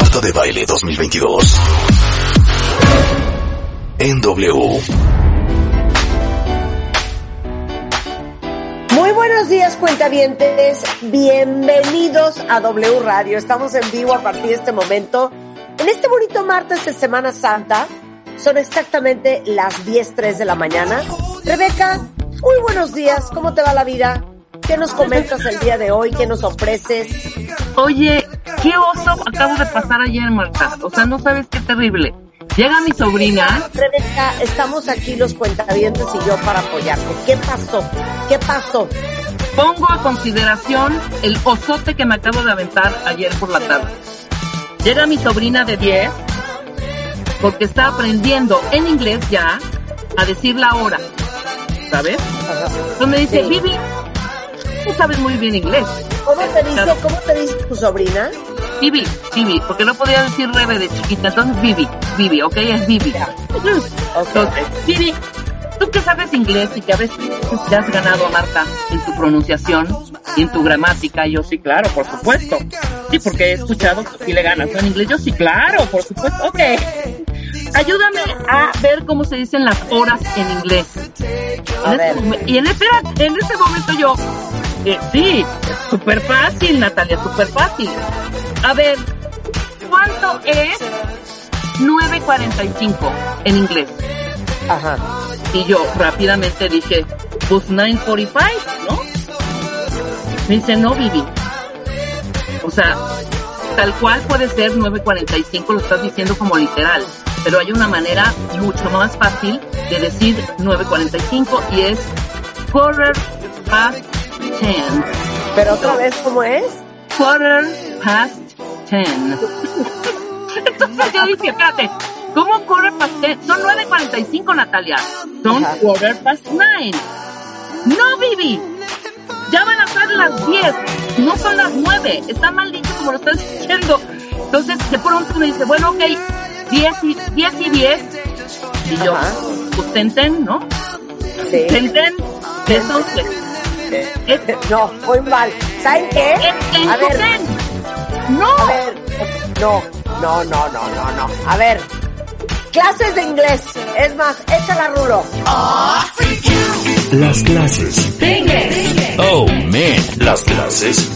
Marta de Baile 2022. En W. Muy buenos días, cuentavientes. Bienvenidos a W Radio. Estamos en vivo a partir de este momento. En este bonito martes de Semana Santa, son exactamente las 10.03 de la mañana. Rebeca, muy buenos días. ¿Cómo te va la vida? ¿Qué nos comentas el día de hoy? ¿Qué nos ofreces? Oye, qué oso acabo de pasar ayer, Marta. O sea, no sabes qué terrible. Llega mi sobrina. Estamos aquí los cuentavientes y yo para apoyarte. ¿Qué pasó? ¿Qué pasó? Pongo a consideración el osote que me acabo de aventar ayer por la tarde. Llega mi sobrina de 10 porque está aprendiendo en inglés ya a decir la hora. ¿Sabes? Entonces me dice, Sí. Vivi, tú sabes muy bien inglés. ¿Cómo te dice, cómo te dice tu sobrina? Vivi, Vivi, porque no podía decir Rebe de chiquita, entonces Vivi, Vivi, ok, es Vivi. Entonces, Vivi, tú que sabes inglés y que a veces te has ganado a Marta en tu pronunciación y en tu gramática, yo sí, claro, por supuesto. Sí, porque he escuchado que sí le ganas en inglés, yo sí, claro, por supuesto, ok. Ayúdame a ver cómo se dicen las horas en inglés. En este y en, espera, en este momento yo, eh, sí, súper fácil, Natalia, súper fácil. A ver, ¿cuánto es 9.45 en inglés? Ajá. Y yo rápidamente dije, pues 9.45, ¿no? Me dice, no, Vivi. O sea, tal cual puede ser 9.45, lo estás diciendo como literal. Pero hay una manera mucho más fácil de decir 9.45 y es quarter past 10. Pero otra vez, ¿cómo es? Quarter past 10. Entonces yo dije, espérate, ¿cómo quarter past 10? Son 9.45, Natalia. Son Ajá. quarter past 9. No, Vivi. Ya van a ser las 10. No son las 9. Está mal dicho como lo estás diciendo. Entonces, de pronto me dice, bueno, ok, 10 y 10. Y, 10. y yo, Ajá. pues ten, ten, ¿no? Sí. Ten, ten. Pues. Es- No, muy mal. ¿Saben qué? A ver. No. a ver. No, no, no, no, no, no. A ver. Clases de inglés. Es más, échala rulo. Las clases. Oh, man. Las clases.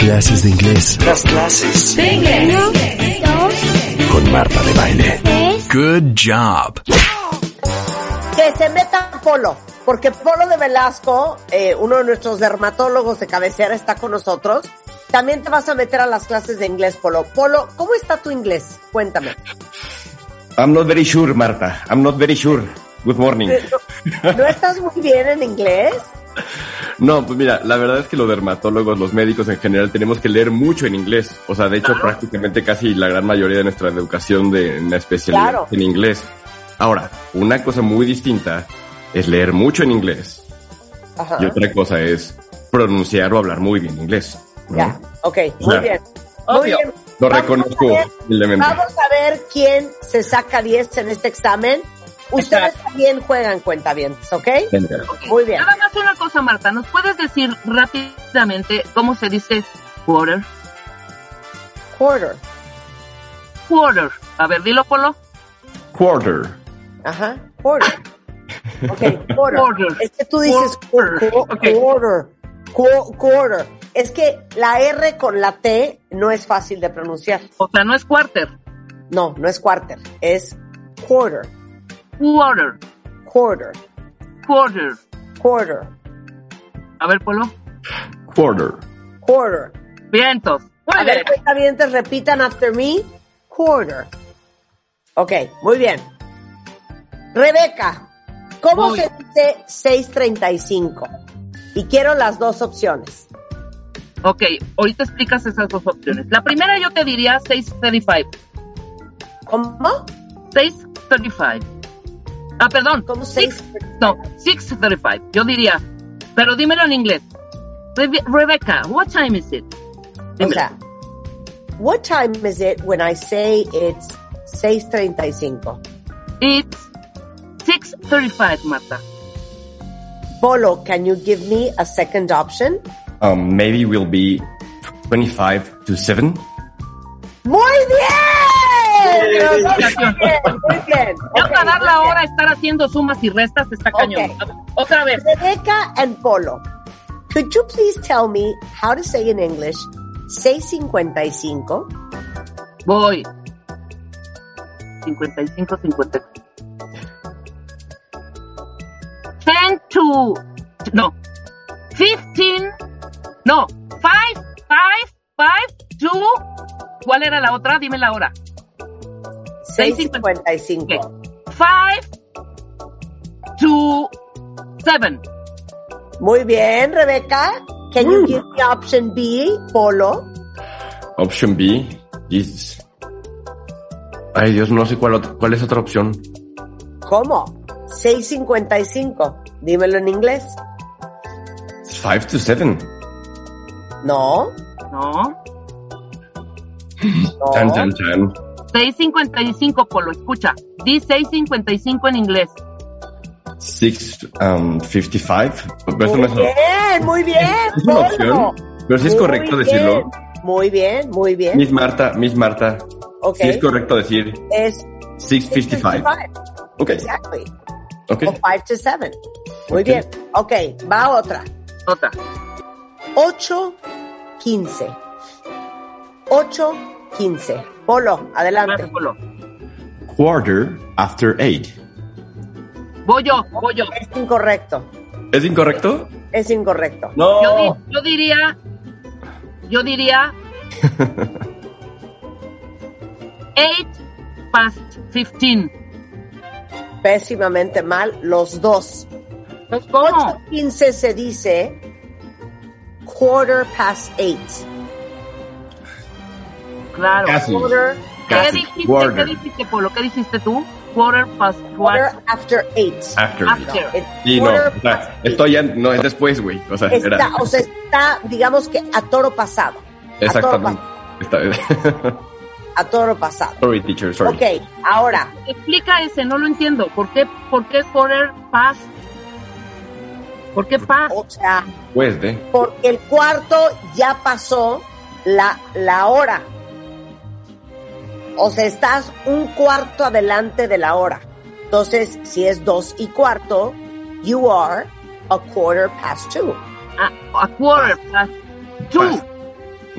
Clases de inglés. Las clases. Con Marta de Baile. Good job. Que se meta Polo. Porque Polo de Velasco, eh, uno de nuestros dermatólogos de cabecera, está con nosotros. También te vas a meter a las clases de inglés, Polo. Polo, ¿cómo está tu inglés? Cuéntame. I'm not very sure, Marta. I'm not very sure. Good morning. ¿No, no estás muy bien en inglés? No, pues mira, la verdad es que los dermatólogos, los médicos en general, tenemos que leer mucho en inglés. O sea, de hecho, prácticamente casi la gran mayoría de nuestra educación de en la especialidad Claro. en inglés. Ahora, una cosa muy distinta es leer mucho en inglés Ajá. y otra cosa es pronunciar o hablar muy bien inglés. ¿no? Ya, ok, muy bien. Muy Obvio. bien. Lo Vamos reconozco a ver- humildemente. Vamos a ver quién se saca 10 en este examen. Ustedes también juegan cuentavientes, ¿ok? Muy bien. Nada más una cosa, Marta. ¿Nos puedes decir rápidamente cómo se dice quarter? Quarter. Quarter. A ver, dilo, Polo. Quarter. Ajá. Quarter. Ok, quarter. Quarter. Es que tú dices Quarter. quarter. Quarter. Es que la R con la T no es fácil de pronunciar. O sea, no es quarter. No, no es quarter. Es quarter. Quarter. Quarter. Quarter. Quarter. A ver, Polo. Quarter. Quarter. Vientos. A Muy ver, cuentavientes, repitan after me. Quarter. Ok, muy bien. Rebeca, ¿cómo Voy. se dice 635? Y quiero las dos opciones. Ok, ahorita explicas esas dos opciones. La primera yo te diría 635. ¿Cómo? 635. Ah, perdón. ¿Cómo Six- seis? No, 635. Yo diría. Pero dímelo en inglés. Rebe- Rebecca, what time is it? O Dímelo. sea, what time is it when I say it's 635? It's 635, Marta. Polo, can you give me a second option? Um, maybe we'll be 25 to 7. ¡Muy bien! Muy bien, muy bien. Ya Ok, para dar la hora estar haciendo sumas y restas está cañón. Otra vez. Rebecca and Polo, could you please tell me how to say in English 655? Voy. 55, 50. 10 to, no, 15, no, 5, 5, 5, 2, ¿cuál era la otra? Dime la hora. 655. 5, 2, 7. Muy bien, Rebecca. Can you give me option B, Polo? Option B is... Ay, Dios, no sé cuál, cuál es otra opción. ¿Cómo? 655. Dímelo en inglés. 5 to 7. No, No, no. Chan, chan, chan. 655, Polo, escucha. Di 655 en inglés. 6, um, 55. Pero eso Muy bien, muy bien, ¿es una opción. Pero sí es Muy correcto bien. decirlo. Muy bien, muy bien. Miss Marta, Miss Marta. Ok. Sí es correcto decir Es 655. Ok, Exactly. Ok. O 5 to 7. Muy bien. Ok, va otra. Otra. 8, 15. 8, 15. Polo, adelante. Polo. Quarter after 8. Voy yo, voy yo. Es incorrecto. ¿Es incorrecto? Es incorrecto. No. Yo, di- yo diría, yo diría, 8 past 15. Pésimamente mal, los dos. Pues, ¿Cómo? 8, 15 se dice quarter past 8. Claro. Casi. Quarter, ¿Qué Casi. dijiste, Quarter. ¿Qué dijiste, Polo? ¿Qué dijiste tú? Quarter past quarter what? after 8. After. After. It's Sí, no. O sea, eight. esto ya no es después, güey. O sea, Está, era. o sea, está, digamos que a toro pasado. Exactamente. Está- A toro pasado. sorry, teacher, sorry. Ok, ahora, Explica ese, no lo entiendo. ¿Por qué, por qué quarter past? ¿Por qué past? o sea, Pues de. porque el cuarto ya pasó la, la hora. O sea, estás un cuarto adelante de la hora. Entonces, si es dos y cuarto, you are a quarter past two. A, a quarter past two. Past.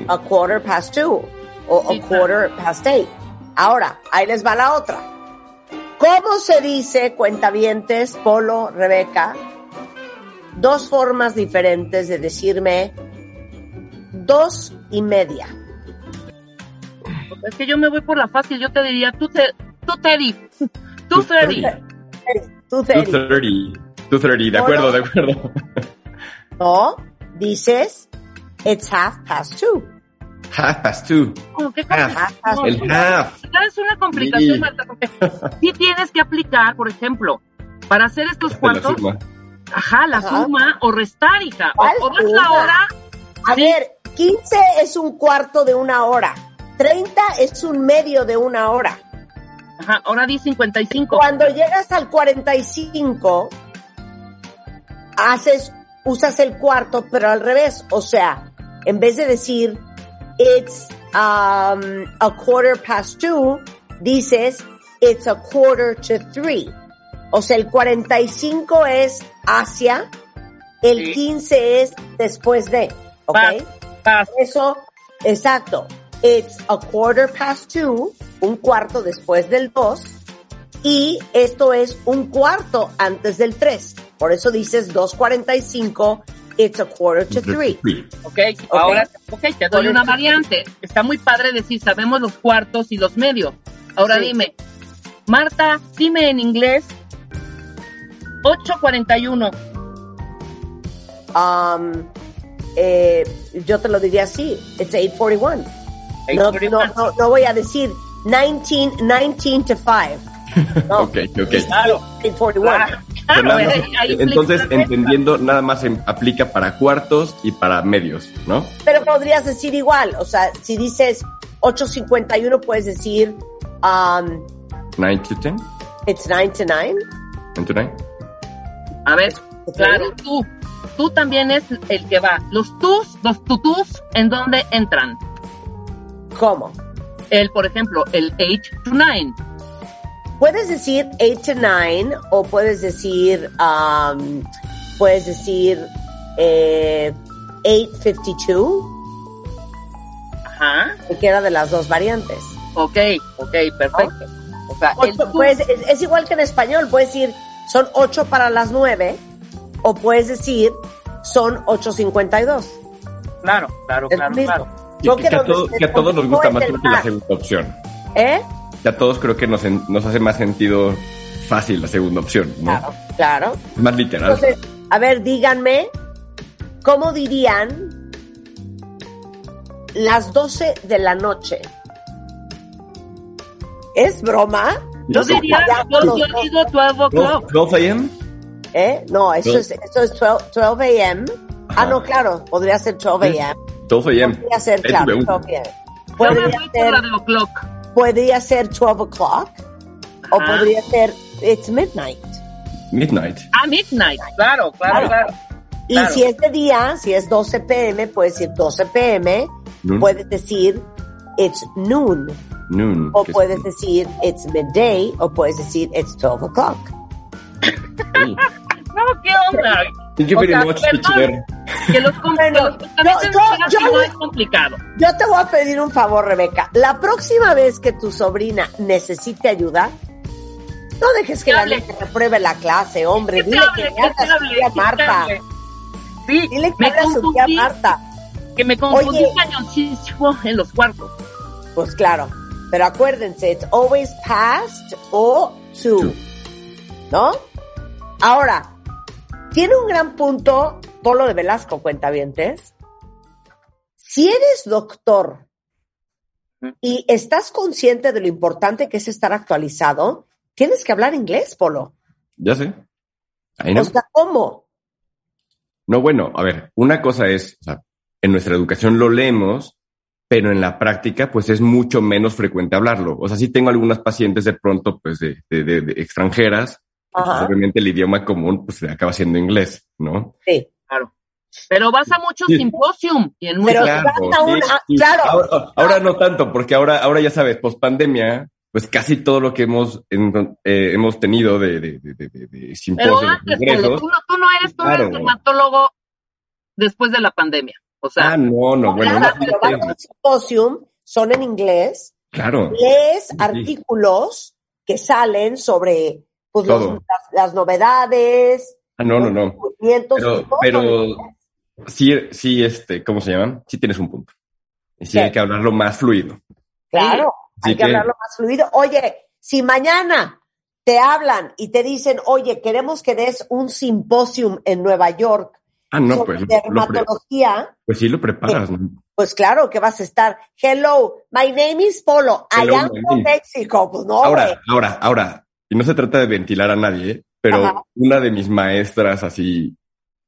A quarter past two. O Sí, a quarter past eight. Ahora, ahí les va la otra. ¿Cómo se dice, cuentavientes, Polo, Rebeca? Dos formas diferentes de decirme dos y media. Es que yo me voy por la fácil. Yo te diría, tú te, tú Teddy. Tú Teddy. 230. 230. 230, de acuerdo, de acuerdo. No, dices, it's half past two. Half past two. Half. El half. Es una complicación, Sí. Marta, porque sí tienes que aplicar, por ejemplo, para hacer estos suma. ajá, la Ajá. suma o restar, hija. O, ¿Cuál o das la hora, A Sí. ver, 15 es un cuarto de una hora. 30 es un medio de una hora. Ajá, ahora di 55. Cuando llegas al 45, haces, usas el cuarto, pero al revés. O sea, en vez de decir it's um, a quarter past two, dices it's a quarter to three. O sea, el 45 es hacia, el Sí. 15 es después de. ¿Ok? Eso, exacto. It's a quarter past two, un cuarto después del dos, y esto es un cuarto antes del tres. Por eso dices 2.45, it's a quarter to three. Ok, ahora ok, te doy una variante. Está muy padre decir, sabemos los cuartos y los medios. Ahora Sí. dime, Marta, dime en inglés 841. Um, eh, yo te lo diría así, it's 8.41. No, no, no, no voy a decir 19, 19 to 5. No, Ok, ok. Claro, 8.41. claro, Nada ahí- más, ahí entonces, entendiendo, nada más en- aplica para cuartos y para medios, ¿no? Pero podrías decir igual, o sea, si dices 8.51 puedes decir um, 9 to 10, it's 9 to 9. 9 to 9. A ver, claro, tú. Tú también es el que va. Los tus, los tutus, ¿en dónde entran? ¿Cómo? El, por ejemplo, el 8 to 9. Puedes decir 8 to 9 o puedes decir, um, puedes decir eh, 8.52, Ajá. cualquiera de las dos variantes. Ok, ok, perfecto. O sea, el Ocho, tú- puedes- es, es igual que en español, puedes decir son 8 para las 9 o puedes decir son 8.52. Claro, claro, claro, claro. Yo que, que a se que a todos nos gusta más el la segunda opción. ¿Eh? Que a todos creo que nos, en- nos hace más sentido fácil la segunda opción, ¿no? Claro, claro. Es más literal. Entonces, a ver, díganme, ¿cómo dirían las 12 de la noche? ¿Es broma? Yo diría, ya yo, digo 12 o'clock. 12 a.m. ¿eh? No, eso es, eso es 12, 12 a.m. Ah, no, claro, podría ser 12 a.m. 12 a.m. Podría ser, claro, W. 12 a.m. Yo me Podría voy por ser, la de o'clock. Podría ser 12 o'clock o Ajá. podría ser it's midnight. Midnight. Ah, midnight. Claro, claro, Claro. claro. Y Claro. si es de día, si es 12 p.m., puedes decir 12 p.m., Noon. puedes decir it's noon, Noon. o que es- puedes decir it's midday, o puedes decir it's 12 o'clock. Sí. No, ¿qué onda? Thank you very much, perdón. Que los, Bueno, que los cuentavientes yo- no es complicado. Yo te voy a pedir un favor, Rebeca. La próxima vez que tu sobrina necesite ayuda, no dejes que la niña repruebe la clase, hombre. Dile que le que hable te a su tía Marta. Sí, Dile que me hable a su tía Marta. que me confundí cañoncísimo en los cuartos. Pues claro. Pero acuérdense, it's always past o. To. ¿No? Ahora, tiene un gran punto Polo de Velasco, cuentavientes. Si eres doctor y estás consciente de lo importante que es estar actualizado, tienes que hablar inglés, Polo. Ya sé. Ahí no. O sea, ¿cómo? No, bueno, a ver, una cosa es, o sea, en nuestra educación lo leemos, pero en la práctica, pues es mucho menos frecuente hablarlo. O sea, sí tengo algunas pacientes de pronto, pues de, de- de- de extranjeras, pues, obviamente el idioma común, pues acaba siendo inglés, ¿no? Sí. Claro. Pero vas a muchos Sí. simposium y en muchos... ah, sí. claro. Ahora, ahora no tanto, porque ahora, ahora ya sabes, post pandemia, pues casi todo lo que hemos, en- eh, hemos tenido de, de, de, de- de- de Pero simposios, antes, tú no, tú no eres, tú eres Claro. dermatólogo después de la pandemia. O sea, Ah, no, no, bueno, Claro, no, pero vas a un simposium, son en inglés, claro. lees artículos que salen sobre pues, los- las, las novedades, no, no, no. y Pero, pero sí, sí, este, ¿cómo se llaman? Sí tienes un punto. Y sí ¿Qué? hay que hablarlo más fluido. Claro, hay que que- hablarlo más fluido. Oye, si mañana te hablan y te dicen, oye, queremos que des un simposium en Nueva York Ah, no, sobre pues, dermatología, pues sí lo preparas, ¿no? pues claro que vas a estar, hello, my name is Polo, I Hello, am my from. Mexico. Pues no. Ahora, ahora, ahora, y no se trata de ventilar a nadie, pero Ajá. una de mis maestras así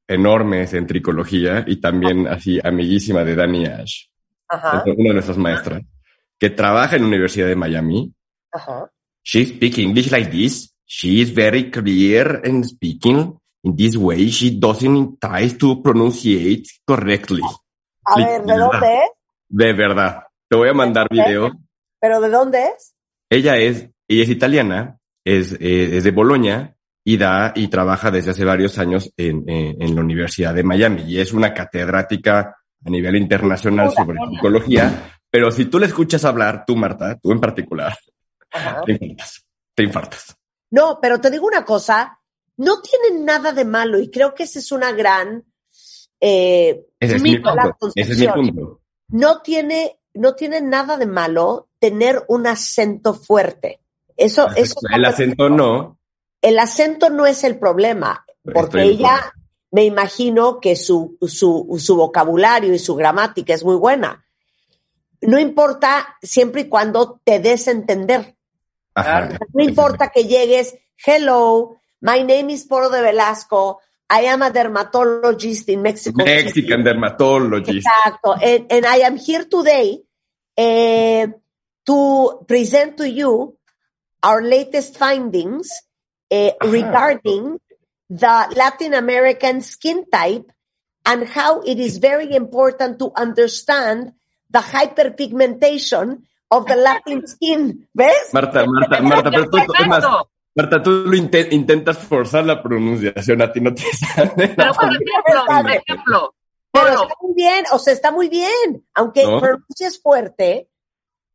enormes en tricología y también así amiguísima de Dani Ash, Ajá, una de nuestras maestras, que trabaja en la Universidad de Miami, ajá. she speaks English like this. She is very clear in speaking in this way. She doesn't try to pronunciate correctly. A ver, ¿de dónde es? De verdad. Te voy a mandar video. ¿Pero de dónde es? Ella es, ella es italiana, es, eh, es de Bolonia y da y trabaja desde hace varios años en, en, en la Universidad de Miami y es una catedrática a nivel internacional sobre psicología. Pero si tú le escuchas hablar, tú, Marta, tú en particular, Ajá. te infartas. Te infartas. No, pero te digo una cosa, no tiene nada de malo y creo que esa es una gran... eh, Ese es mi punto. Ese es mi punto. no tiene, no tiene nada de malo tener un acento fuerte. Eso, eso El acento no. El acento no es el problema, porque Estoy ella, me imagino que su, su, su vocabulario y su gramática es muy buena. No importa siempre y cuando te des a entender. Ajá. No importa que llegues, hello, my name is Poro de Velasco, I am a dermatologist in Mexico. City." Mexican dermatologist. Exacto. And, and I am here today eh, to present to you our latest findings eh, regarding the Latin American skin type and how it is very important to understand the hyperpigmentation of the Latin skin. ¿Ves? Marta, Marta, Marta, pero tú, es más, Perfecto. Marta, tú lo inte- intentas forzar la pronunciación, a ti no te sale. Pero por ejemplo, por ejemplo, Pero está muy bien, o sea, está muy bien. Aunque ¿No? pronuncies fuerte,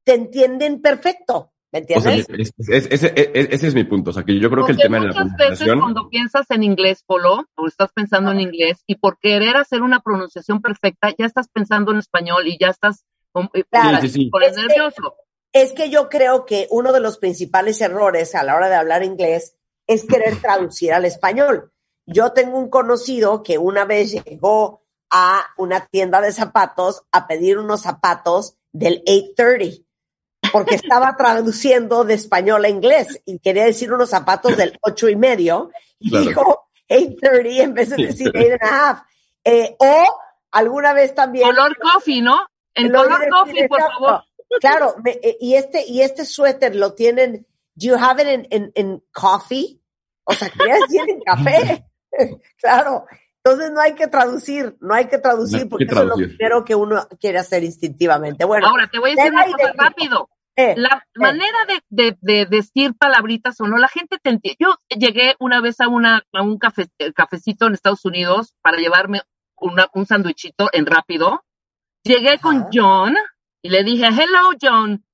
te entienden perfecto. ¿Me O sea, entiendes? es- es- ese, es- ese es mi punto. O sea, que yo creo que el tema de la muchas veces pronunciación. cuando piensas en inglés, Polo, o estás pensando en inglés, y por querer hacer una pronunciación perfecta, ya estás pensando en español y ya estás con, Claro. Sí, sí, que- nervioso. Es que yo creo que uno de los principales errores a la hora de hablar inglés es querer traducir al español. Yo tengo un conocido que una vez llegó a una tienda de zapatos a pedir unos zapatos del 830 porque estaba traduciendo de español a inglés y quería decir unos zapatos del ocho y medio y Claro. dijo 830 en vez de decir eight and a half. Eh, o alguna vez también Color coffee, ¿no? En lo color coffee, por exacto. favor. Claro, me- eh, y este, y este suéter lo tienen, do you have it in, in, in coffee? O sea, quería decir en café. claro. Entonces no hay que traducir, no hay que traducir No hay porque que eso es lo primero que uno quiere hacer instintivamente. Bueno, Ahora, te voy a decir una cosa rápido. Eh, La manera de, de, de decir palabritas o no, la gente te entiende. Yo llegué una vez a, una, a un cafe, eh, cafecito en Estados Unidos para llevarme una, un sandwichito en rápido. Llegué con. John y le dije, hello John,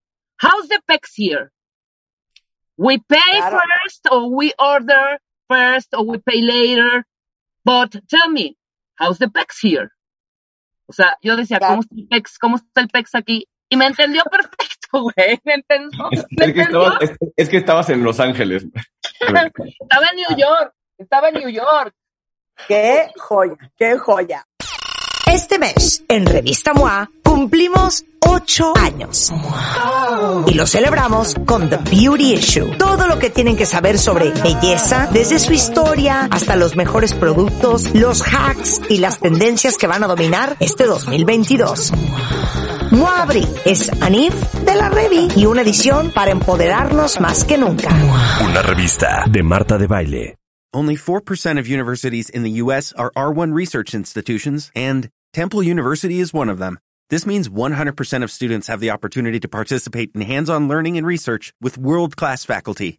how's the pecs here? We pay Claro. first or we order first or we pay later. But tell me, how's the pecs here? O sea, yo decía, Claro. ¿cómo está el pecs? ¿Cómo está el pecs aquí? Y me entendió perfecto, güey. Me entendió. Es, me es que estabas, es, es que estabas en Los Ángeles. Estaba en New York. Estaba en New York. qué joya, qué joya. Este mes, en Revista MOA, cumplimos ocho años. Y lo celebramos con The Beauty Issue. Todo lo que tienen que saber sobre belleza, desde su historia hasta los mejores productos, los hacks y las tendencias que van a dominar este 2022. MOA Abril es Anif de la Revi y una edición para empoderarnos más que nunca. Una revista de Marta de Baile. Only 4% of universities in the U.S. are R1 research institutions, and Temple University is one of them. This means 100% of students have the opportunity to participate in hands-on learning and research with world-class faculty.